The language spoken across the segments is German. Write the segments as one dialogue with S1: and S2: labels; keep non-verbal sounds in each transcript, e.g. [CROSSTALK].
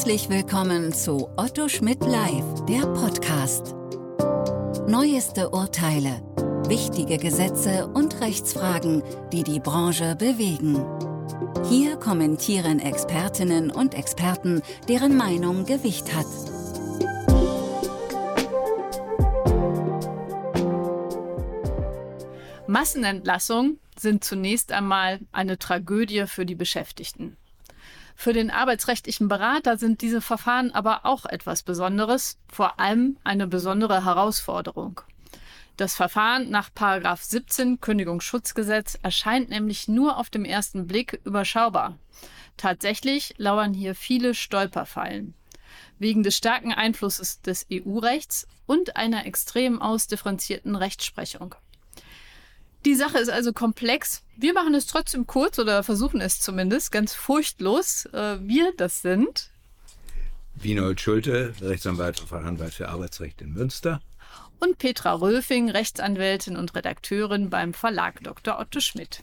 S1: Herzlich willkommen zu Otto Schmidt Live, der Podcast. Neueste Urteile, wichtige Gesetze und Rechtsfragen, die die Branche bewegen. Hier kommentieren Expertinnen und Experten, deren Meinung Gewicht hat.
S2: Massenentlassungen sind zunächst einmal eine Tragödie für die Beschäftigten. Für den arbeitsrechtlichen Berater sind diese Verfahren aber auch etwas Besonderes, vor allem eine besondere Herausforderung. Das Verfahren nach 17 Kündigungsschutzgesetz erscheint nämlich nur auf dem ersten Blick überschaubar. Tatsächlich lauern hier viele Stolperfallen. Wegen des starken Einflusses des EU-Rechts und einer extrem ausdifferenzierten Rechtsprechung. Die Sache ist also komplex. Wir machen es trotzdem kurz oder versuchen es zumindest ganz furchtlos. Äh, wir, das sind
S3: Winold Schulte, Rechtsanwalt und Fachanwalt für Arbeitsrecht in Münster.
S2: Und Petra Röfing, Rechtsanwältin und Redakteurin beim Verlag Dr. Otto Schmidt.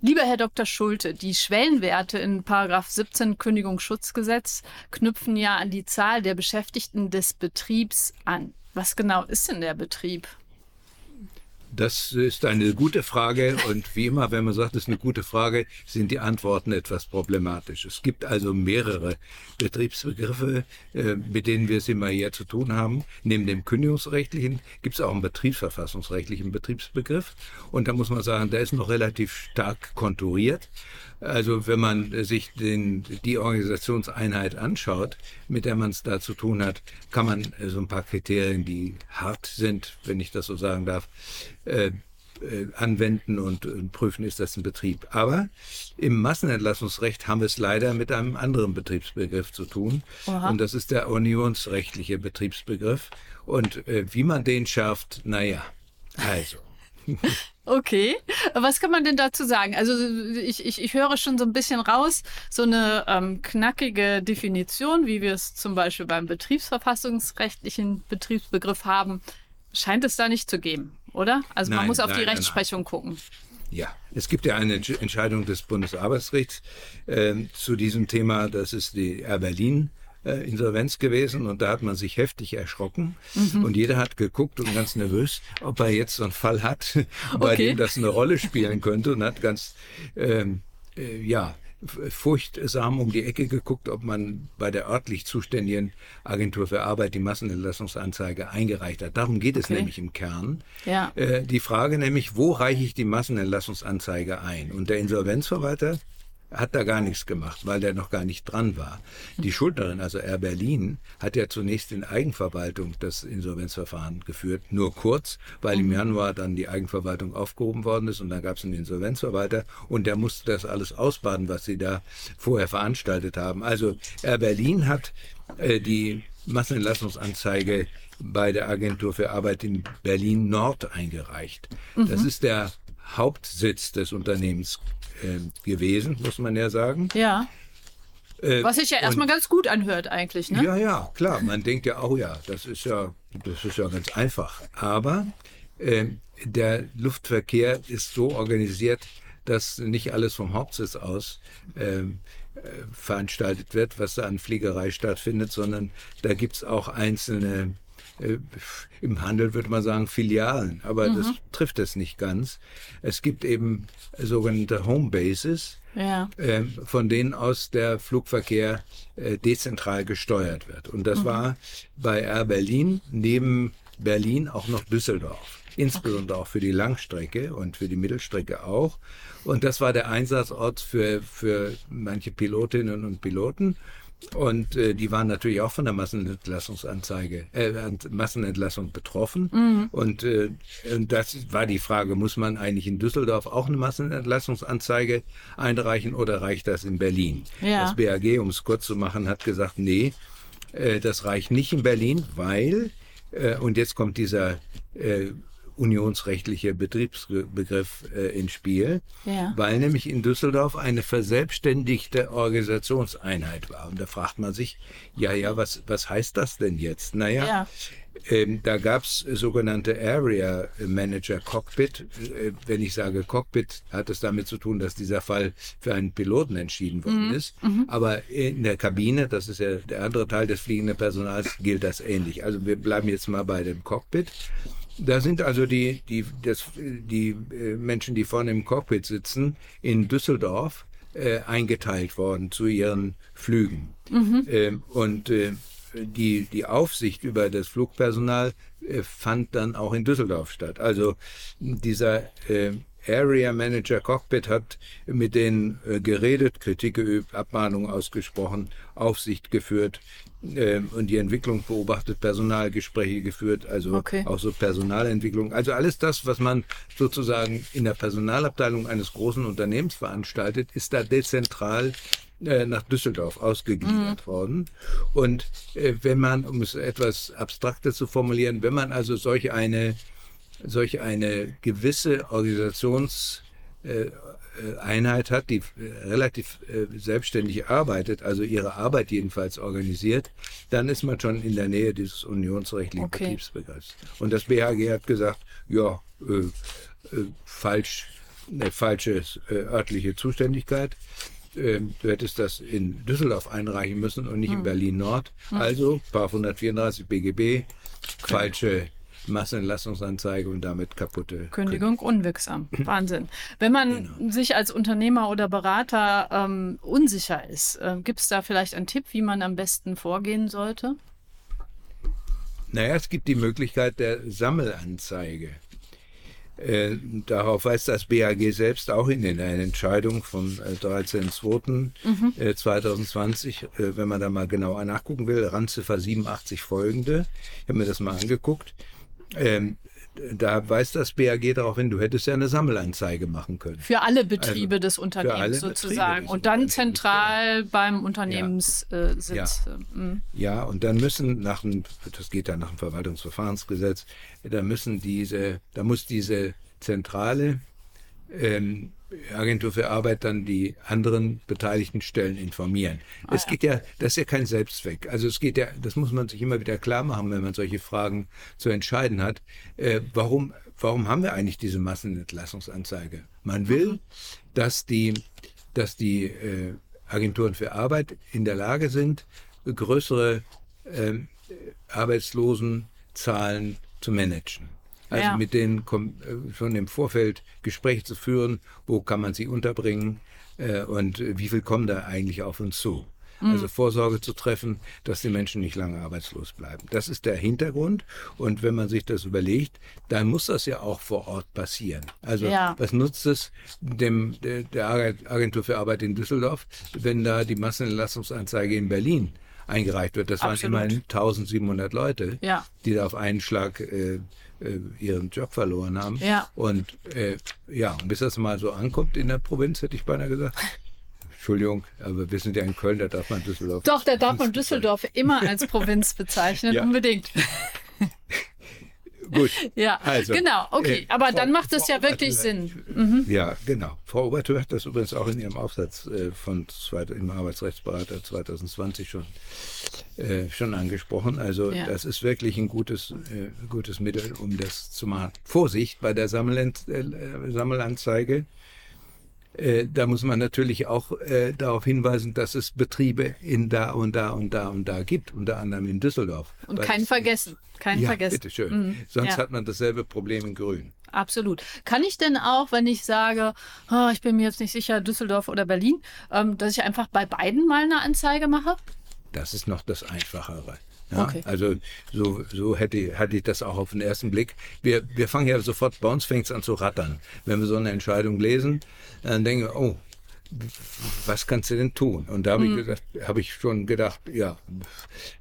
S2: Lieber Herr Dr. Schulte, die Schwellenwerte in 17 Kündigungsschutzgesetz knüpfen ja an die Zahl der Beschäftigten des Betriebs an. Was genau ist denn der Betrieb?
S3: Das ist eine gute Frage und wie immer, wenn man sagt, es ist eine gute Frage, sind die Antworten etwas problematisch. Es gibt also mehrere Betriebsbegriffe, äh, mit denen wir es immer hier zu tun haben. Neben dem kündigungsrechtlichen gibt es auch einen betriebsverfassungsrechtlichen Betriebsbegriff und da muss man sagen, der ist noch relativ stark konturiert. Also wenn man sich den, die Organisationseinheit anschaut, mit der man es da zu tun hat, kann man so ein paar Kriterien, die hart sind, wenn ich das so sagen darf, äh, äh, anwenden und, und, prüfen, ist das ein Betrieb. Aber im Massenentlassungsrecht haben wir es leider mit einem anderen Betriebsbegriff zu tun. Aha. Und das ist der unionsrechtliche Betriebsbegriff. Und äh, wie man den schärft, naja, also. [LAUGHS]
S2: Okay, was kann man denn dazu sagen? Also ich, ich, ich höre schon so ein bisschen raus, so eine ähm, knackige Definition, wie wir es zum Beispiel beim betriebsverfassungsrechtlichen Betriebsbegriff haben, scheint es da nicht zu geben, oder? Also nein, man muss auf nein, die Rechtsprechung nein. gucken.
S3: Ja, es gibt ja eine Entscheidung des Bundesarbeitsgerichts äh, zu diesem Thema, das ist die R Berlin äh, Insolvenz gewesen und da hat man sich heftig erschrocken mhm. und jeder hat geguckt und ganz nervös, ob er jetzt so einen Fall hat, [LAUGHS] bei okay. dem das eine Rolle spielen könnte und hat ganz, ähm, äh, ja, furchtsam um die Ecke geguckt, ob man bei der örtlich zuständigen Agentur für Arbeit die Massenentlassungsanzeige eingereicht hat. Darum geht es okay. nämlich im Kern. Ja. Äh, die Frage nämlich, wo reiche ich die Massenentlassungsanzeige ein? Und der Insolvenzverwalter hat da gar nichts gemacht, weil der noch gar nicht dran war. Die Schuldnerin, also Air Berlin, hat ja zunächst in Eigenverwaltung das Insolvenzverfahren geführt, nur kurz, weil im mhm. Januar dann die Eigenverwaltung aufgehoben worden ist und dann gab es einen Insolvenzverwalter und der musste das alles ausbaden, was sie da vorher veranstaltet haben. Also Air Berlin hat äh, die Massenentlassungsanzeige bei der Agentur für Arbeit in Berlin Nord eingereicht. Mhm. Das ist der Hauptsitz des Unternehmens äh, gewesen, muss man ja sagen.
S2: Ja. Äh, Was sich ja erstmal ganz gut anhört eigentlich, ne?
S3: Ja, ja, klar. Man denkt ja, oh ja, das ist ja, das ist ja ganz einfach. Aber äh, der Luftverkehr ist so organisiert, dass nicht alles vom Hauptsitz aus ähm, äh, veranstaltet wird, was da an Fliegerei stattfindet, sondern da gibt's auch einzelne äh, im Handel würde man sagen Filialen, aber mhm. das trifft es nicht ganz. Es gibt eben sogenannte Homebases, ja. äh, von denen aus der Flugverkehr äh, dezentral gesteuert wird. Und das mhm. war bei Air Berlin neben Berlin auch noch Düsseldorf. Insbesondere okay. auch für die Langstrecke und für die Mittelstrecke auch. Und das war der Einsatzort für, für manche Pilotinnen und Piloten. Und äh, die waren natürlich auch von der Massenentlassungsanzeige, äh, Massenentlassung betroffen. Mhm. Und, äh, und das war die Frage, muss man eigentlich in Düsseldorf auch eine Massenentlassungsanzeige einreichen oder reicht das in Berlin? Ja. Das BAG, um es kurz zu machen, hat gesagt, nee, äh, das reicht nicht in Berlin, weil, äh, und jetzt kommt dieser äh, unionsrechtliche Betriebsbegriff äh, ins Spiel, ja. weil nämlich in Düsseldorf eine verselbstständigte Organisationseinheit war. Und da fragt man sich, ja, ja, was, was heißt das denn jetzt? Naja, ja. Ähm, da gab es sogenannte Area Manager Cockpit. Äh, wenn ich sage Cockpit, hat es damit zu tun, dass dieser Fall für einen Piloten entschieden worden mhm. ist. Mhm. Aber in der Kabine, das ist ja der andere Teil des fliegenden Personals, gilt das ähnlich. Also wir bleiben jetzt mal bei dem Cockpit. Da sind also die, die, das, die äh, Menschen, die vorne im Cockpit sitzen, in Düsseldorf äh, eingeteilt worden zu ihren Flügen. Mhm. Ähm, und äh, die, die Aufsicht über das Flugpersonal äh, fand dann auch in Düsseldorf statt. Also dieser äh, Area Manager Cockpit hat mit denen äh, geredet, Kritik geübt, Abmahnungen ausgesprochen, Aufsicht geführt äh, und die Entwicklung beobachtet, Personalgespräche geführt, also okay. auch so Personalentwicklung. Also alles das, was man sozusagen in der Personalabteilung eines großen Unternehmens veranstaltet, ist da dezentral äh, nach Düsseldorf ausgegliedert mhm. worden. Und äh, wenn man, um es etwas abstrakter zu formulieren, wenn man also solch eine, solch eine gewisse Organisations äh, Einheit hat, die relativ selbstständig arbeitet, also ihre Arbeit jedenfalls organisiert, dann ist man schon in der Nähe dieses unionsrechtlichen okay. Betriebsbegriffs. Und das BHG hat gesagt, ja, äh, äh, falsch, eine falsche äh, örtliche Zuständigkeit. Ähm, du hättest das in Düsseldorf einreichen müssen und nicht hm. in Berlin Nord. Hm. Also, Paar 134 BGB, falsche Massenentlassungsanzeige und damit kaputte
S2: Kündigung unwirksam. [CLEARS THROAT] Wahnsinn. Wenn man genau. sich als Unternehmer oder Berater ähm, unsicher ist, äh, gibt es da vielleicht einen Tipp, wie man am besten vorgehen sollte?
S3: Naja, es gibt die Möglichkeit der Sammelanzeige. Äh, darauf weist das BAG selbst auch in einer Entscheidung vom 13.02.2020, mhm. äh, wenn man da mal genauer nachgucken will, Randziffer 87 folgende. Ich habe mir das mal angeguckt. Ähm, da weist das BAG darauf hin, du hättest ja eine Sammelanzeige machen können.
S2: Für alle Betriebe also, des Unternehmens sozusagen. und dann zentral genau. beim Unternehmenssitz.
S3: Ja. Äh, ja. Mhm. ja. und dann müssen nach dem, das geht dann nach dem Verwaltungsverfahrensgesetz, da müssen diese, da muss diese zentrale ähm, Agentur für Arbeit dann die anderen beteiligten Stellen informieren. Ah, es geht ja, das ist ja kein Selbstzweck. Also es geht ja, das muss man sich immer wieder klar machen, wenn man solche Fragen zu entscheiden hat. Äh, warum, warum haben wir eigentlich diese Massenentlassungsanzeige? Man will, mhm. dass die, dass die äh, Agenturen für Arbeit in der Lage sind, größere äh, Arbeitslosenzahlen zu managen. Also ja. mit denen äh, schon im Vorfeld Gespräche zu führen, wo kann man sie unterbringen äh, und wie viel kommen da eigentlich auf uns zu. Mhm. Also Vorsorge zu treffen, dass die Menschen nicht lange arbeitslos bleiben. Das ist der Hintergrund. Und wenn man sich das überlegt, dann muss das ja auch vor Ort passieren. Also ja. was nutzt es dem, der, der Agentur für Arbeit in Düsseldorf, wenn da die Massenentlassungsanzeige in Berlin eingereicht wird. Das Absolut. waren immerhin 1700 Leute, ja. die da auf einen Schlag äh, äh, ihren Job verloren haben. Ja. Und äh, ja, bis das mal so ankommt in der Provinz, hätte ich beinahe gesagt. Entschuldigung, aber wir sind ja in Köln, da darf man Düsseldorf.
S2: Doch, da darf man Düsseldorf immer als Provinz bezeichnen, [LAUGHS] ja. unbedingt. [LAUGHS]
S3: Gut. [LAUGHS]
S2: Ja, also, genau, okay. Äh, Aber Frau, dann macht es ja wirklich Sinn.
S3: Mhm. Ja, genau. Frau Obertür hat das übrigens auch in ihrem Aufsatz äh, von im Arbeitsrechtsberater 2020 schon, äh, schon angesprochen. Also ja. das ist wirklich ein gutes, äh, gutes Mittel, um das zu machen. Vorsicht bei der Sammelant äh, Sammelanzeige äh, da muss man natürlich auch äh, darauf hinweisen, dass es Betriebe in da und da und da und da gibt, unter anderem in Düsseldorf.
S2: Und kein Vergessen, kein
S3: ja,
S2: Vergessen.
S3: Bitteschön. Mhm. Sonst ja. hat man dasselbe Problem in Grün.
S2: Absolut. Kann ich denn auch, wenn ich sage, oh, ich bin mir jetzt nicht sicher, Düsseldorf oder Berlin, ähm, dass ich einfach bei beiden mal eine Anzeige mache?
S3: Das ist noch das Einfachere. Ja, okay. Also so, so hätte, hatte ich das auch auf den ersten Blick. Wir, wir fangen ja sofort, bei uns fängt es an zu rattern. Wenn wir so eine Entscheidung lesen, dann denken wir, oh, was kannst du denn tun? Und da habe mhm. ich, hab ich schon gedacht, ja,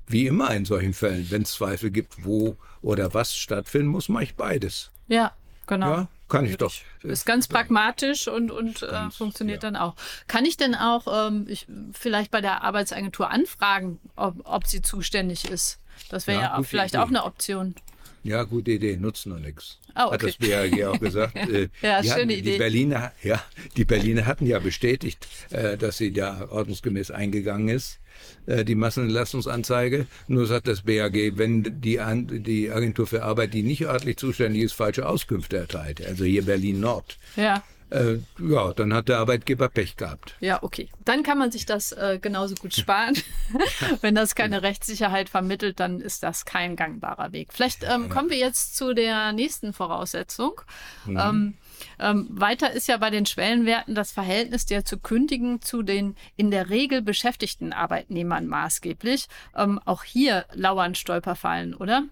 S3: wie immer in solchen Fällen, wenn es Zweifel gibt, wo oder was stattfinden muss, mache ich beides.
S2: Ja, genau. Ja,
S3: kann ich doch.
S2: Ist ganz pragmatisch und, und äh, ganz, äh, funktioniert ja. dann auch. Kann ich denn auch ähm, ich, vielleicht bei der Arbeitsagentur anfragen, ob, ob sie zuständig ist? Das wäre ja, ja vielleicht Idee. auch eine Option.
S3: Ja, gute Idee, nutzen noch nichts.
S2: Ah, okay.
S3: Hat das BAG auch [LAUGHS] gesagt. Äh,
S2: Ja,
S3: die
S2: schöne
S3: hatten,
S2: Idee.
S3: Die Berliner, ja, die Berliner hatten ja bestätigt, äh, dass sie da ordnungsgemäß eingegangen ist, äh, die Massenentlastungsanzeige. Nur sagt das BAG, wenn die, An die Agentur für Arbeit, die nicht örtlich zuständig ist, falsche Auskünfte erteilt, also hier Berlin Nord,
S2: Ja.
S3: äh, ja, dann hat der Arbeitgeber Pech gehabt.
S2: Ja, okay. Dann kann man sich das äh, genauso gut sparen. [LAUGHS] Wenn das keine Rechtssicherheit vermittelt, dann ist das kein gangbarer Weg. Vielleicht ähm, kommen wir jetzt zu der nächsten Voraussetzung. Ähm, ähm, weiter ist ja bei den Schwellenwerten das Verhältnis der zu kündigen zu den in der Regel beschäftigten Arbeitnehmern maßgeblich. Ähm, auch hier lauern Stolperfallen, oder?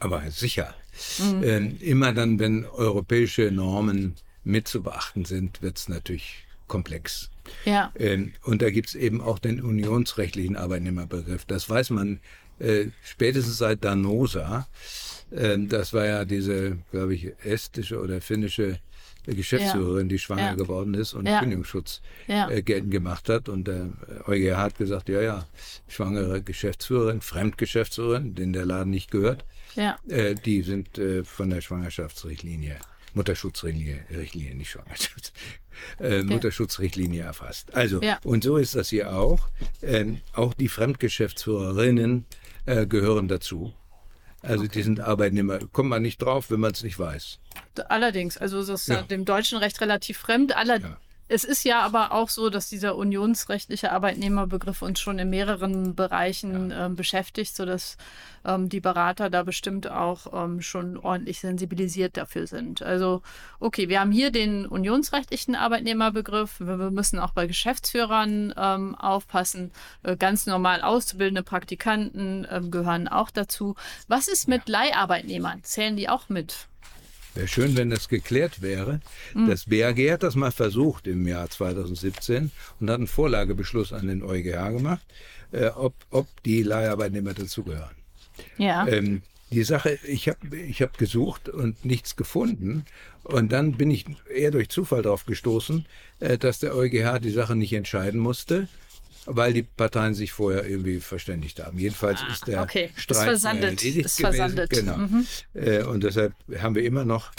S3: Aber sicher.
S2: Mhm.
S3: Ähm, immer dann, wenn europäische Normen mit zu beachten sind, wird es natürlich komplex.
S2: Ja.
S3: Ähm, und da gibt es eben auch den unionsrechtlichen Arbeitnehmerbegriff. Das weiß man äh, spätestens seit Danosa. Ähm, das war ja diese, glaube ich, estische oder finnische Geschäftsführerin, die schwanger
S2: Ja.
S3: geworden ist und
S2: Ja.
S3: Kündigungsschutz
S2: Ja.
S3: äh, geltend gemacht hat. Und der EuGH hat gesagt, ja, ja, schwangere Geschäftsführerin, Fremdgeschäftsführerin, den der Laden nicht gehört, äh, die sind äh, von der Schwangerschaftsrichtlinie, Mutterschutzrichtlinie, Richtlinie, nicht Schwangerschafts, äh, Mutterschutzrichtlinie erfasst. Also, und so ist das hier auch. Ähm, auch die Fremdgeschäftsführerinnen äh, gehören dazu. Also die sind Arbeitnehmer. Kommt man nicht drauf, wenn man es nicht weiß.
S2: Allerdings, also das ist ja.
S3: Ja.
S2: dem deutschen Recht relativ fremd. Aller
S3: Ja.
S2: Es ist ja aber auch so, dass dieser unionsrechtliche Arbeitnehmerbegriff uns schon in mehreren Bereichen ähm, beschäftigt, sodass ähm, die Berater da bestimmt auch ähm, schon ordentlich sensibilisiert dafür sind. Also, okay, wir haben hier den unionsrechtlichen Arbeitnehmerbegriff. Wir, wir müssen auch bei Geschäftsführern ähm, aufpassen. Äh, ganz normal auszubildende Praktikanten ähm, gehören auch dazu. Was ist mit Leiharbeitnehmern? Zählen die auch mit?
S3: Wäre schön, wenn das geklärt wäre. Das BAG hat das mal versucht im Jahr 2017 und hat einen Vorlagebeschluss an den EuGH gemacht, äh, ob, ob die Leiharbeitnehmer dazugehören.
S2: Ja.
S3: Ähm, die Sache, ich habe ich hab gesucht und nichts gefunden. Und dann bin ich eher durch Zufall darauf gestoßen, äh, dass der EuGH die Sache nicht entscheiden musste, weil die Parteien sich vorher irgendwie verständigt haben. Jedenfalls ist der
S2: Ah, okay. Ist
S3: Streit
S2: versandet.
S3: erledigt
S2: Ist versandet.
S3: Genau.
S2: Mhm.
S3: Äh, und deshalb haben wir immer noch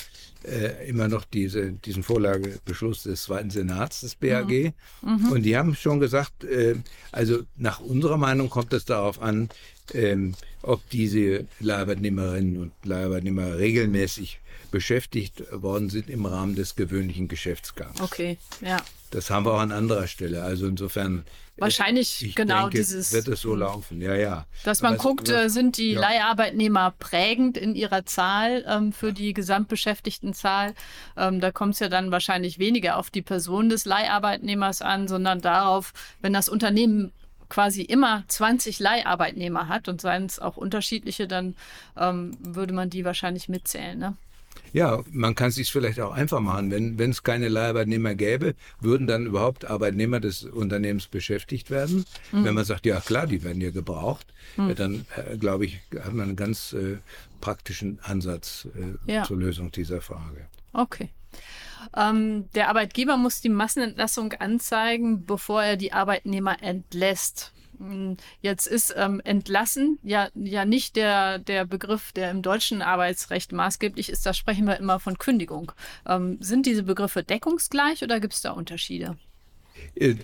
S3: äh, immer noch diese, diesen Vorlagebeschluss des Zweiten Senats des BAG.
S2: Mhm.
S3: Und die haben schon gesagt, äh, also nach unserer Meinung kommt es darauf an, ähm, ob diese Leiharbeitnehmerinnen und Leiharbeitnehmer regelmäßig beschäftigt worden sind im Rahmen des gewöhnlichen Geschäftsgangs.
S2: Okay, ja.
S3: Das haben wir auch an anderer Stelle. Also insofern.
S2: Wahrscheinlich
S3: ich
S2: genau
S3: denke,
S2: dieses-
S3: Wird es so laufen, ja, ja.
S2: Dass man
S3: es-
S2: guckt, äh, sind die
S3: ja.
S2: Leiharbeitnehmer prägend in ihrer Zahl ähm, für die Gesamtbeschäftigtenzahl. Ähm, da kommt es ja dann wahrscheinlich weniger auf die Person des Leiharbeitnehmers an, sondern darauf, wenn das Unternehmen quasi immer 20 Leiharbeitnehmer hat und seien es auch unterschiedliche, dann ähm, würde man die wahrscheinlich mitzählen. Ne?
S3: Ja, man kann es sich vielleicht auch einfach machen. Wenn wenn es keine Leiharbeitnehmer gäbe, würden dann überhaupt Arbeitnehmer des Unternehmens beschäftigt werden?
S2: Mhm.
S3: Wenn man sagt, ja klar, die werden ja gebraucht, äh, dann äh, glaube ich, hat man einen ganz äh, praktischen Ansatz äh,
S2: Ja.
S3: zur Lösung dieser Frage.
S2: Okay. Ähm, der Arbeitgeber muss die Massenentlassung anzeigen, bevor er die Arbeitnehmer entlässt. Hm, Jetzt ist ähm, entlassen ja, ja nicht der, der Begriff, der im deutschen Arbeitsrecht maßgeblich ist. Da sprechen wir immer von Kündigung. Ähm, sind diese Begriffe deckungsgleich oder gibt es da Unterschiede?
S3: Äh,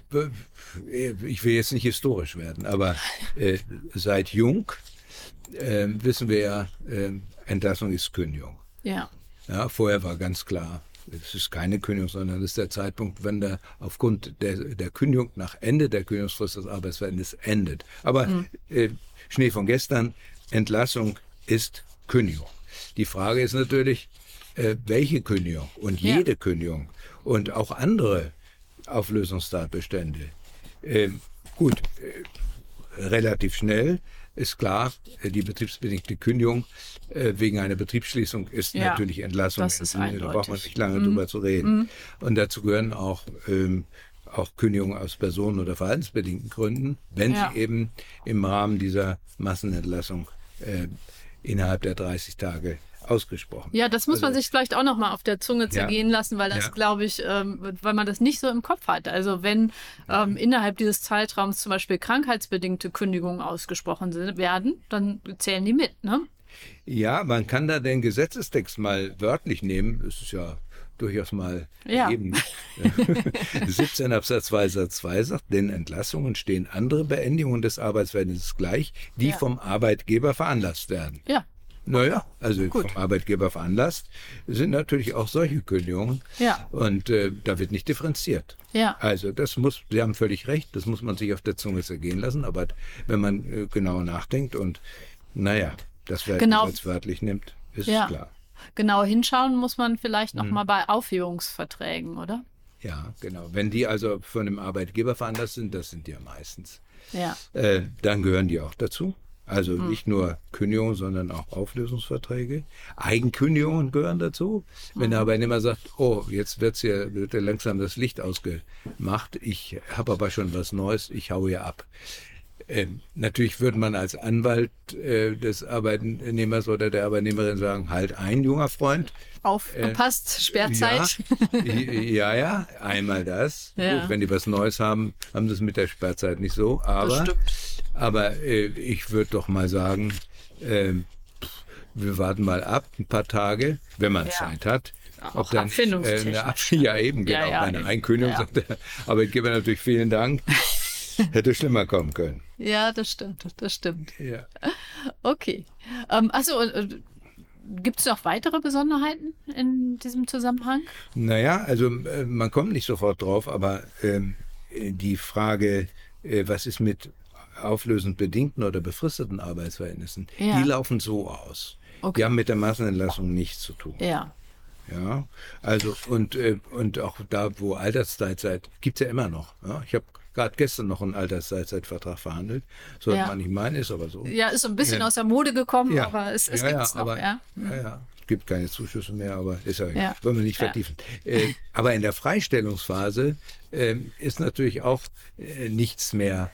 S3: äh, Ich will jetzt nicht historisch werden, aber äh, seit Jung äh, wissen wir ja, äh, Entlassung ist Kündigung.
S2: Ja.
S3: Ja, vorher war ganz klar, es ist keine Kündigung, sondern es ist der Zeitpunkt, wenn der aufgrund der, der Kündigung nach Ende der Kündigungsfrist des Arbeitsverhältnisses endet. Aber äh, Schnee von gestern, Entlassung ist Kündigung. Die Frage ist natürlich, äh, welche Kündigung und
S2: Ja.
S3: jede Kündigung und auch andere Auflösungstatbestände. Ähm, gut, äh, relativ schnell ist klar, äh, die betriebsbedingte Kündigung äh, wegen einer Betriebsschließung ist
S2: Ja,
S3: natürlich Entlassung.
S2: das ist
S3: Da braucht man
S2: eindeutig.
S3: nicht lange drüber zu reden. Und dazu gehören auch, ähm, auch Kündigungen aus personen- oder verhaltensbedingten Gründen, wenn
S2: Ja.
S3: sie eben im Rahmen dieser Massenentlassung äh, innerhalb der 30 Tage ausgesprochen
S2: Ja, das muss man
S3: Also-
S2: sich vielleicht auch noch mal auf der Zunge zergehen lassen, weil das,
S3: Ja.
S2: glaube ich, ähm, weil man das nicht so im Kopf hat. Also wenn ähm, innerhalb dieses Zeitraums zum Beispiel krankheitsbedingte Kündigungen ausgesprochen sind, werden, dann zählen die mit, ne?
S3: Ja, man kann da den Gesetzestext mal wörtlich nehmen. Das ist ja durchaus mal
S2: Ja.
S3: eben. 17 [LAUGHS] Absatz 2 Satz 2 sagt, den Entlassungen stehen andere Beendigungen des Arbeitsverhältnisses gleich, die
S2: Ja.
S3: vom Arbeitgeber veranlasst werden.
S2: Ja,
S3: Naja, also
S2: Gut.
S3: vom Arbeitgeber veranlasst sind natürlich auch solche Kündigungen.
S2: Ja.
S3: Und äh, da wird nicht differenziert.
S2: ja.
S3: Also das muss, Sie haben völlig recht, das muss man sich auf der Zunge zergehen lassen, aber wenn man äh, genau nachdenkt und naja, das wer
S2: Genau.
S3: als wörtlich nimmt, ist
S2: Ja.
S3: klar.
S2: Genau hinschauen muss man vielleicht
S3: Hm.
S2: noch mal bei Aufhebungsverträgen, oder?
S3: Ja, genau. Wenn die also von einem Arbeitgeber veranlasst sind, das sind die ja meistens,
S2: Ja.
S3: äh, dann gehören die auch dazu. Also
S2: Hm.
S3: nicht nur Kündigungen, sondern auch Auflösungsverträge. Eigenkündigungen gehören dazu. Wenn
S2: Hm.
S3: der Arbeitnehmer sagt, oh, jetzt wird's hier, wird hier langsam das Licht ausgemacht, ich habe aber schon was Neues, ich hau hier ab. Ähm, natürlich würde man als Anwalt äh, des Arbeitnehmers oder der Arbeitnehmerin sagen, halt ein, junger Freund,
S2: Aufgepasst, Sperrzeit.
S3: ja, [LAUGHS] ja, ja, einmal das.
S2: Ja.
S3: Gut, wenn die was Neues haben, haben sie es mit der Sperrzeit nicht so. Aber,
S2: stimmt.
S3: Aber äh, ich würde doch mal sagen, ähm, wir warten mal ab, ein paar Tage, wenn man
S2: Ja.
S3: Zeit hat.
S2: Auch
S3: dann,
S2: abfindungstechnisch.
S3: eine Ab [LAUGHS] ja, eben,
S2: Ja,
S3: genau.
S2: ja,
S3: einer
S2: eben.
S3: Einkündigung
S2: Ja.
S3: der Arbeitgeber natürlich vielen Dank. [LAUGHS] Hätte schlimmer kommen können.
S2: Ja, das stimmt, das stimmt.
S3: Ja.
S2: Okay. Ähm, achso, äh, gibt es noch weitere Besonderheiten in diesem Zusammenhang?
S3: Naja, also äh, man kommt nicht sofort drauf, aber ähm, äh, die Frage, äh, was ist mit auflösend bedingten oder befristeten Arbeitsverhältnissen,
S2: Ja.
S3: die laufen so aus.
S2: Okay.
S3: Die haben mit der Massenentlassung nichts zu tun.
S2: Ja.
S3: Ja, also und, äh, und auch da, wo Altersteilzeit gibt's ja immer noch. Ja? Ich habe gerade gestern noch einen Altersteilzeitvertrag verhandelt. Sollte
S2: Ja.
S3: man nicht meinen, ist aber so.
S2: Ja, ist so ein bisschen
S3: Ja.
S2: aus der Mode gekommen,
S3: Ja.
S2: aber es, es
S3: ja,
S2: gibt's
S3: ja,
S2: noch,
S3: aber,
S2: ja.
S3: ja, ja. Es gibt keine Zuschüsse mehr, aber ist ja, wollen wir nicht vertiefen. Äh, aber in der Freistellungsphase ähm, ist natürlich auch äh, nichts mehr,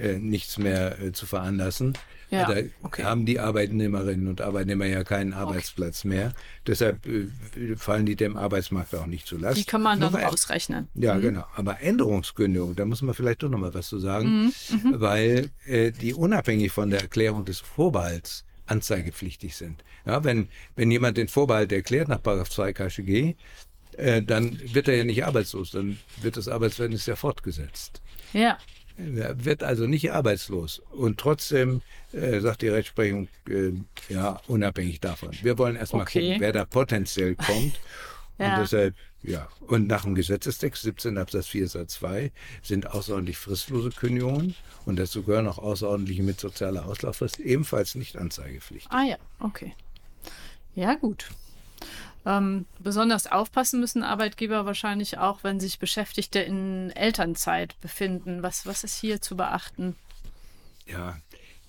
S3: äh, nichts mehr äh, zu veranlassen.
S2: Ja,
S3: Da
S2: okay.
S3: haben die Arbeitnehmerinnen und Arbeitnehmer ja keinen Arbeitsplatz mehr. Deshalb äh, fallen die dem Arbeitsmarkt auch nicht zu Last.
S2: Die kann man dann
S3: weil-
S2: ausrechnen.
S3: ja, genau. Aber Änderungskündigung, da muss man vielleicht doch noch mal was zu sagen,
S2: Mhm,
S3: weil äh, die unabhängig von der Erklärung des Vorbehalts anzeigepflichtig sind. Ja, wenn, wenn jemand den Vorbehalt erklärt nach § 2 KGG, äh, dann wird er ja nicht arbeitslos, dann wird das Arbeitsverhältnis ja fortgesetzt.
S2: Ja.
S3: Er wird also nicht arbeitslos. Und trotzdem äh, sagt die Rechtsprechung, äh, ja, unabhängig davon. Wir wollen erstmal
S2: Okay.
S3: gucken, wer da potenziell [LAUGHS] kommt.
S2: Ja.
S3: Und deshalb, ja. Und nach dem Gesetzestext 17 Absatz 4 Satz 2 sind außerordentlich fristlose Kündigungen und dazu gehören auch außerordentliche mit sozialer Auslauffrist ebenfalls nicht anzeigepflichtig.
S2: Ah ja, okay. Ja, gut. Ähm, besonders aufpassen müssen Arbeitgeber wahrscheinlich auch, wenn sich Beschäftigte in Elternzeit befinden. Was, was ist hier zu beachten?
S3: Ja,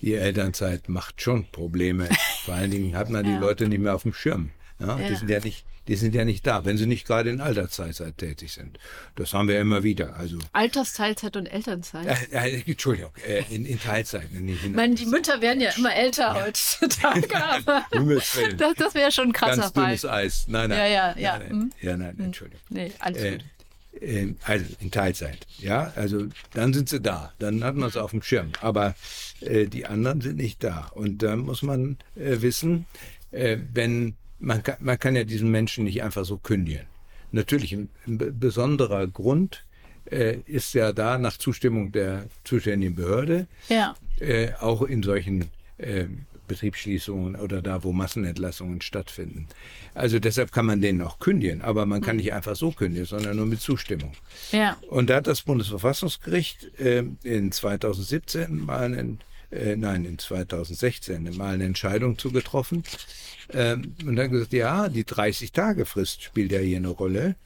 S3: die Elternzeit macht schon Probleme. [LAUGHS] Vor allen Dingen hat man die
S2: Ja.
S3: Leute nicht mehr auf dem Schirm. Ja, Die
S2: Ja.
S3: sind ja nicht, die sind ja nicht da, wenn sie nicht gerade in Altersteilzeit tätig sind. Das haben wir immer wieder. Also
S2: Altersteilzeit und Elternzeit.
S3: äh, äh, Entschuldigung, äh, in, in Teilzeit. Nicht in
S2: Ich meine, die Mütter werden ja immer älter heutzutage, [LAUGHS] aber das, das wäre schon ein krasser
S3: Ganz
S2: Fall.
S3: dünnes Eis. Nein, nein.
S2: Ja, ja, ja.
S3: Nein,
S2: Hm.
S3: nein, ja, nein, Entschuldigung.
S2: Nee, alles
S3: Äh,
S2: gut.
S3: äh, also in Teilzeit, ja, also dann sind sie da, dann hat man es auf dem Schirm, aber äh, die anderen sind nicht da und da muss man äh, wissen, äh, wenn man kann, man kann ja diesen Menschen nicht einfach so kündigen. Natürlich ein, ein be- besonderer Grund äh, ist ja da nach Zustimmung der zuständigen Behörde,
S2: Ja,
S3: äh, auch in solchen äh, Betriebsschließungen oder da, wo Massenentlassungen stattfinden. Also deshalb kann man den auch kündigen, aber man kann nicht einfach so kündigen, sondern nur mit Zustimmung.
S2: ja,
S3: Und da hat das Bundesverfassungsgericht äh, in 2017 mal einen, äh, nein, in 2016 mal eine Entscheidung zugetroffen ähm, und hat gesagt, ja, die 30-Tage-Frist spielt ja hier eine Rolle.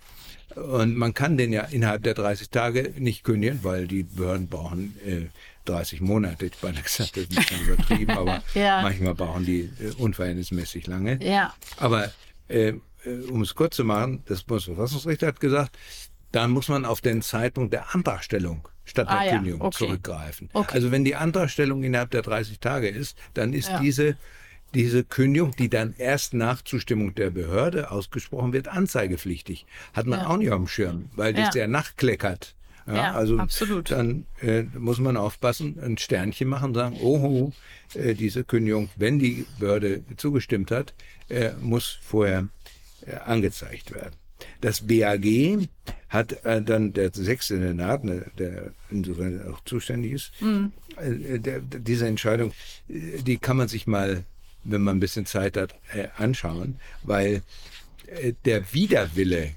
S3: Und man kann den ja innerhalb der 30 Tage nicht kündigen, weil die Behörden brauchen äh, 30 Monate. Ich meine gesagt, das ist ein bisschen übertrieben, [LAUGHS] aber
S2: Ja.
S3: manchmal brauchen die äh, unverhältnismäßig lange.
S2: ja,
S3: Aber äh, äh, um es kurz zu machen, das Bundesverfassungsgericht hat gesagt, dann muss man auf den Zeitpunkt der Antragstellung statt der
S2: Ah ja,
S3: Kündigung
S2: okay.
S3: zurückgreifen.
S2: Okay.
S3: Also wenn die Antragstellung innerhalb der 30 Tage ist, dann ist
S2: Ja.
S3: diese, diese Kündigung, die dann erst nach Zustimmung der Behörde ausgesprochen wird, anzeigepflichtig. Hat man
S2: Ja.
S3: auch nicht auf dem Schirm, weil das
S2: Ja.
S3: ja nachkleckert Ja,
S2: Ja,
S3: also
S2: absolut.
S3: dann äh, muss man aufpassen, ein Sternchen machen, sagen, oh, äh, diese Kündigung, wenn die Behörde zugestimmt hat, äh, muss vorher äh, angezeigt werden. Das BAG hat äh, dann der sechste Senat, ne, der insofern auch zuständig ist, äh, der, diese Entscheidung, äh, die kann man sich mal, wenn man ein bisschen Zeit hat, äh, anschauen, weil äh, der Widerwille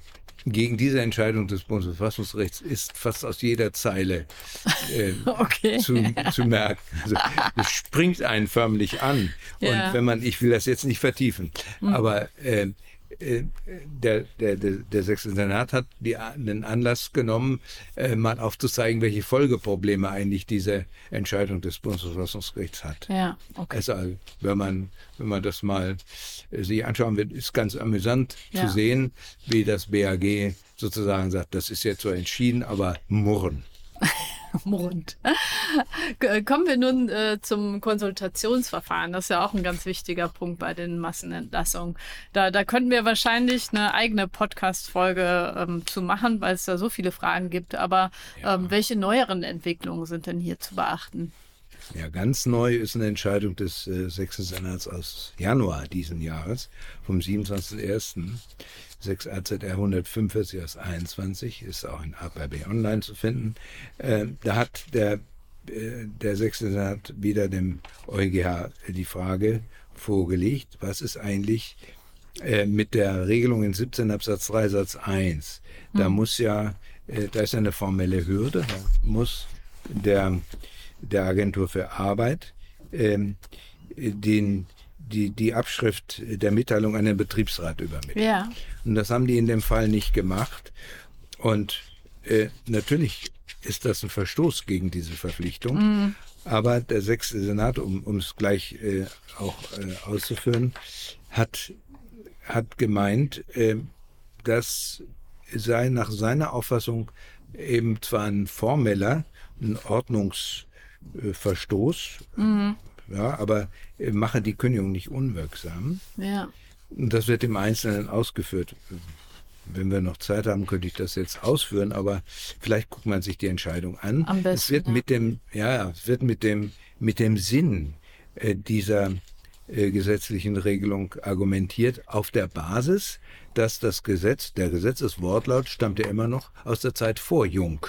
S3: gegen diese Entscheidung des Bundesverfassungsgerichts ist fast aus jeder Zeile äh, [LAUGHS]
S2: Okay.
S3: zu, zu merken. Also, [LAUGHS] es springt einen förmlich an.
S2: Ja.
S3: Und wenn man, ich will das jetzt nicht vertiefen, aber äh, äh, der, der, der, der Sächsische Senat hat die, den Anlass genommen, äh, mal aufzuzeigen, welche Folgeprobleme eigentlich diese Entscheidung des Bundesverfassungsgerichts hat.
S2: Ja, okay.
S3: Also, wenn man, wenn man das mal äh, sich anschauen wird, ist ganz amüsant
S2: Ja.
S3: zu sehen, wie das BAG sozusagen sagt, das ist jetzt so entschieden, aber murren. [LAUGHS]
S2: Murrend. K- Kommen wir nun äh, zum Konsultationsverfahren. Das ist ja auch ein ganz wichtiger Punkt bei den Massenentlassungen. Da, da könnten wir wahrscheinlich eine eigene Podcast-Folge ähm, zu machen, weil es da so viele Fragen gibt. Aber ähm, welche neueren Entwicklungen sind denn hier zu beachten?
S3: Ja, ganz neu ist eine Entscheidung des äh, Sächsischen Senats aus Januar diesen Jahres, vom 27.01. 6 AZR 145 aus 21, ist auch in APB online zu finden. Äh, da hat der, äh, der Sächsische Senat wieder dem EuGH die Frage vorgelegt, was ist eigentlich äh, mit der Regelung in 17 Absatz 3 Satz 1. Da muss ja, äh, da ist ja eine formelle Hürde, da muss der, der Agentur für Arbeit ähm, den, die, die Abschrift der Mitteilung an den Betriebsrat übermitteln.
S2: Ja.
S3: Und das haben die in dem Fall nicht gemacht. Und äh, natürlich ist das ein Verstoß gegen diese Verpflichtung. Aber der sechste Senat, um um es gleich äh, auch äh, auszuführen, hat, hat gemeint, äh, das sei nach seiner Auffassung eben zwar ein formeller, ein Ordnungsverstoß, ja, aber äh, mache die Kündigung nicht unwirksam.
S2: Ja.
S3: Und das wird im Einzelnen ausgeführt. Wenn wir noch Zeit haben, könnte ich das jetzt ausführen, aber vielleicht guckt man sich die Entscheidung an.
S2: Am besten,
S3: es wird
S2: ja.
S3: mit dem, ja, es wird mit dem, mit dem Sinn äh, dieser äh, gesetzlichen Regelung argumentiert auf der Basis, dass das Gesetz, der Gesetzeswortlaut stammt ja immer noch aus der Zeit vor Jung.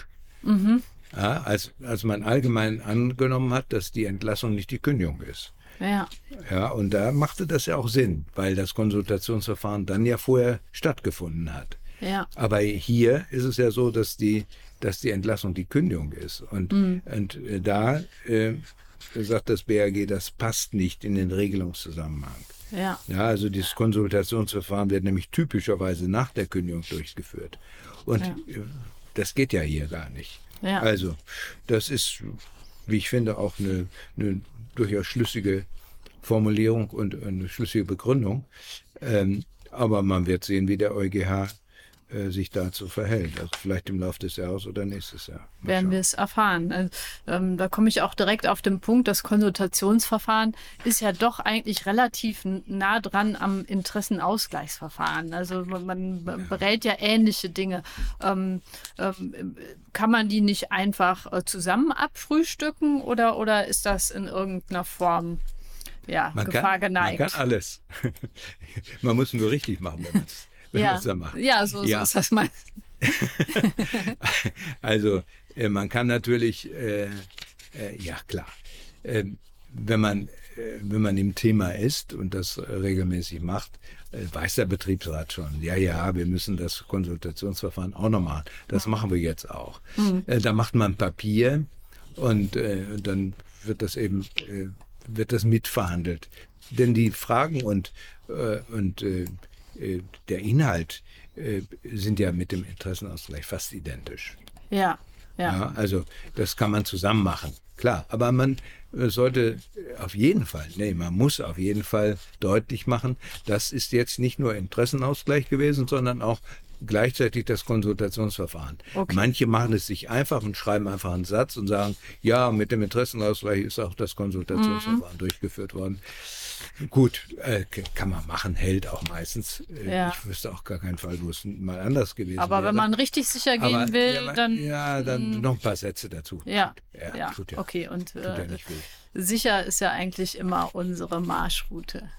S3: Ja, als, als man allgemein angenommen hat, dass die Entlassung nicht die Kündigung ist.
S2: Ja.
S3: Ja, und da machte das ja auch Sinn, weil das Konsultationsverfahren dann ja vorher stattgefunden hat.
S2: Ja.
S3: Aber hier ist es ja so, dass die, dass die Entlassung die Kündigung ist. Und, und äh, da äh, sagt das BAG, das passt nicht in den Regelungszusammenhang.
S2: Ja.
S3: Ja, also dieses Konsultationsverfahren wird nämlich typischerweise nach der Kündigung durchgeführt. Und
S2: Ja.
S3: äh, das geht ja hier gar nicht.
S2: Ja.
S3: Also, das ist, wie ich finde, auch eine, eine durchaus schlüssige Formulierung und eine schlüssige Begründung. Ähm, aber man wird sehen, wie der EuGH äh, sich dazu verhält. Also vielleicht im Laufe des Jahres oder nächstes Jahr. Mal
S2: werden
S3: schauen.
S2: wir es erfahren. Also, ähm, da komme ich auch direkt auf den Punkt, das Konsultationsverfahren ist ja doch eigentlich relativ nah dran am Interessenausgleichsverfahren. Also man, man be- berät ja ähnliche Dinge. Ähm, ähm, kann man die nicht einfach äh, zusammen abfrühstücken oder, oder ist das in irgendeiner Form ja,
S3: Man
S2: Gefahr
S3: kann, man
S2: geneigt?
S3: kann alles. [LAUGHS] man muss nur richtig machen, wenn man es wenn
S2: ja.
S3: man's da macht.
S2: ja, so, so
S3: Ja.
S2: ist das meist. [LAUGHS]
S3: Also äh, man kann natürlich, äh, äh, ja klar, äh, wenn man äh, wenn man im Thema ist und das regelmäßig macht, äh, weiß der Betriebsrat schon, ja, ja, wir müssen das Konsultationsverfahren auch noch machen. Das machen wir jetzt auch. Äh, da macht man Papier und dann wird das eben wird das mitverhandelt. Denn die Fragen und und äh, der Inhalt äh, sind ja mit dem Interessenausgleich fast identisch.
S2: Ja, ja.
S3: Ja, also das kann man zusammen machen, klar. Aber man äh, sollte auf jeden Fall, nee, man muss auf jeden Fall deutlich machen, das ist jetzt nicht nur Interessenausgleich gewesen, sondern auch gleichzeitig das Konsultationsverfahren.
S2: Okay.
S3: Manche machen es sich einfach und schreiben einfach einen Satz und sagen, ja, mit dem Interessenausgleich ist auch das Konsultationsverfahren
S2: Mhm.
S3: durchgeführt worden. Gut, äh, kann man machen, hält auch meistens. Äh,
S2: Ja.
S3: Ich wüsste auch gar keinen Fall, wo es mal anders gewesen
S2: Aber
S3: wäre.
S2: wenn man richtig sicher gehen
S3: Aber,
S2: will,
S3: ja, man-
S2: dann.
S3: Ja, dann noch ein paar Sätze dazu.
S2: Ja,
S3: Ja,
S2: ja,
S3: tut ja-
S2: okay. Und
S3: ja
S2: äh, sicher ist ja eigentlich immer unsere Marschroute.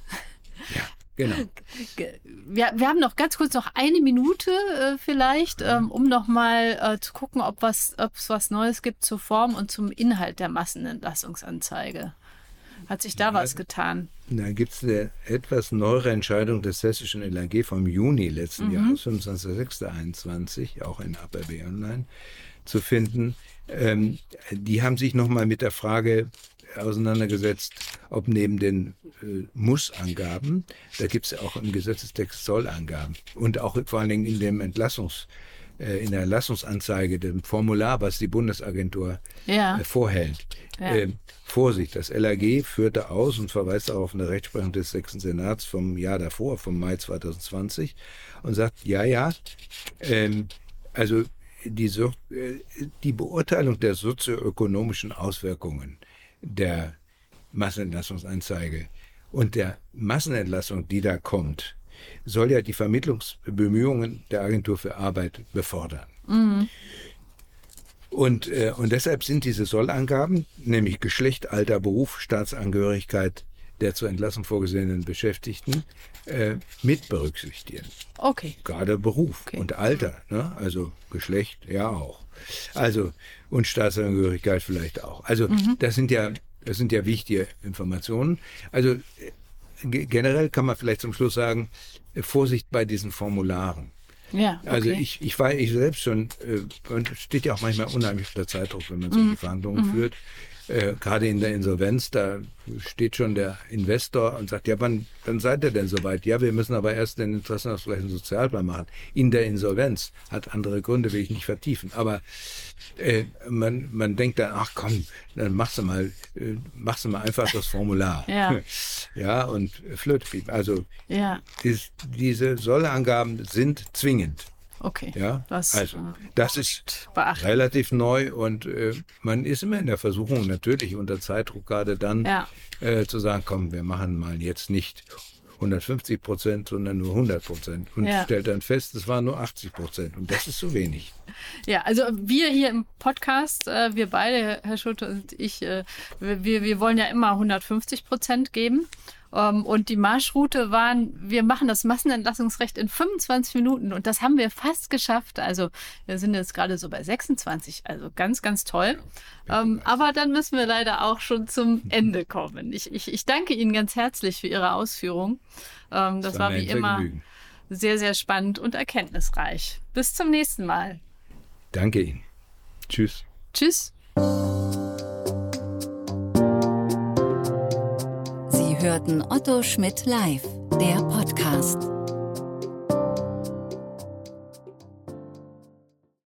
S3: Ja, genau. [LAUGHS]
S2: Ge- Wir, wir haben noch ganz kurz noch eine Minute äh, vielleicht, ähm, um nochmal äh, zu gucken, ob was, ob es was Neues gibt zur Form und zum Inhalt der Massenentlassungsanzeige. Hat sich da was getan?
S3: Da gibt es eine etwas neuere Entscheidung des hessischen LAG vom Juni letzten Jahres, 25.06.21, auch in APB Online zu finden. Ähm, die haben sich nochmal mit der Frage auseinandergesetzt, ob neben den äh, Muss-Angaben, da gibt es ja auch im Gesetzestext Sollangaben und auch vor allen Dingen in dem Entlassungs, äh, in der Entlassungsanzeige, dem Formular, was die Bundesagentur
S2: Ja.
S3: äh, vorhält.
S2: Ja.
S3: Ähm, Vorsicht, das LAG führte aus und verweist auch auf eine Rechtsprechung des Sechsten Senats vom Jahr davor, vom Mai 2020, und sagt, ja, ja, ähm, also die, so äh, die Beurteilung der sozioökonomischen Auswirkungen der Massenentlassungsanzeige und der Massenentlassung, die da kommt, soll ja die Vermittlungsbemühungen der Agentur für Arbeit befördern. Und, äh, und deshalb sind diese Sollangaben, nämlich Geschlecht, Alter, Beruf, Staatsangehörigkeit der zur Entlassung vorgesehenen Beschäftigten, äh, mit berücksichtigen.
S2: Okay.
S3: Gerade Beruf
S2: Okay.
S3: und Alter, ne? also Geschlecht ja auch. Also und Staatsangehörigkeit vielleicht auch. Also das sind ja das sind ja wichtige Informationen. Also generell kann man vielleicht zum Schluss sagen, äh, Vorsicht bei diesen Formularen.
S2: Ja. Okay.
S3: Also ich, ich war ich selbst schon, äh, steht ja auch manchmal unheimlich unter Zeitdruck, wenn man solche Verhandlungen führt. Äh, gerade in der Insolvenz, da steht schon der Investor und sagt, ja, wann, wann seid ihr denn soweit? Ja, wir müssen aber erst den Interessenausgleich und Sozialplan machen. In der Insolvenz hat andere Gründe, will ich nicht vertiefen. Aber äh, man, man denkt dann, ach komm, dann machst du mal, äh, machst du mal einfach das Formular.
S2: Ja. [LAUGHS]
S3: ja, und Flötepiep. Also
S2: ja.
S3: ist, diese Sollangaben sind zwingend.
S2: Okay.
S3: Ja,
S2: Das,
S3: also
S2: äh,
S3: das ist
S2: beachten.
S3: relativ neu und äh, man ist immer in der Versuchung, natürlich unter Zeitdruck gerade dann
S2: Ja.
S3: äh, zu sagen, komm, wir machen mal jetzt nicht 150 Prozent, sondern nur 100 Prozent und
S2: Ja.
S3: stellt dann fest, es waren nur 80 Prozent und das ist zu wenig.
S2: Ja, also wir hier im Podcast, äh, wir beide, Herr Schulte und ich, äh, wir, wir wollen ja immer 150 Prozent geben. Ähm, und die Marschroute waren, wir machen das Massenentlassungsrecht in 25 Minuten und das haben wir fast geschafft. Also wir sind jetzt gerade so bei 26, also ganz, ganz toll. Ähm, aber dann müssen wir leider auch schon zum Ende kommen. Ich, ich, ich danke Ihnen ganz herzlich für Ihre Ausführung. Ähm, das war
S3: mir
S2: wie immer
S3: Vergnügen.
S2: sehr, sehr spannend und erkenntnisreich. Bis zum nächsten Mal.
S3: Danke Ihnen. Tschüss.
S2: Tschüss.
S1: Hörten Otto Schmidt live, der Podcast.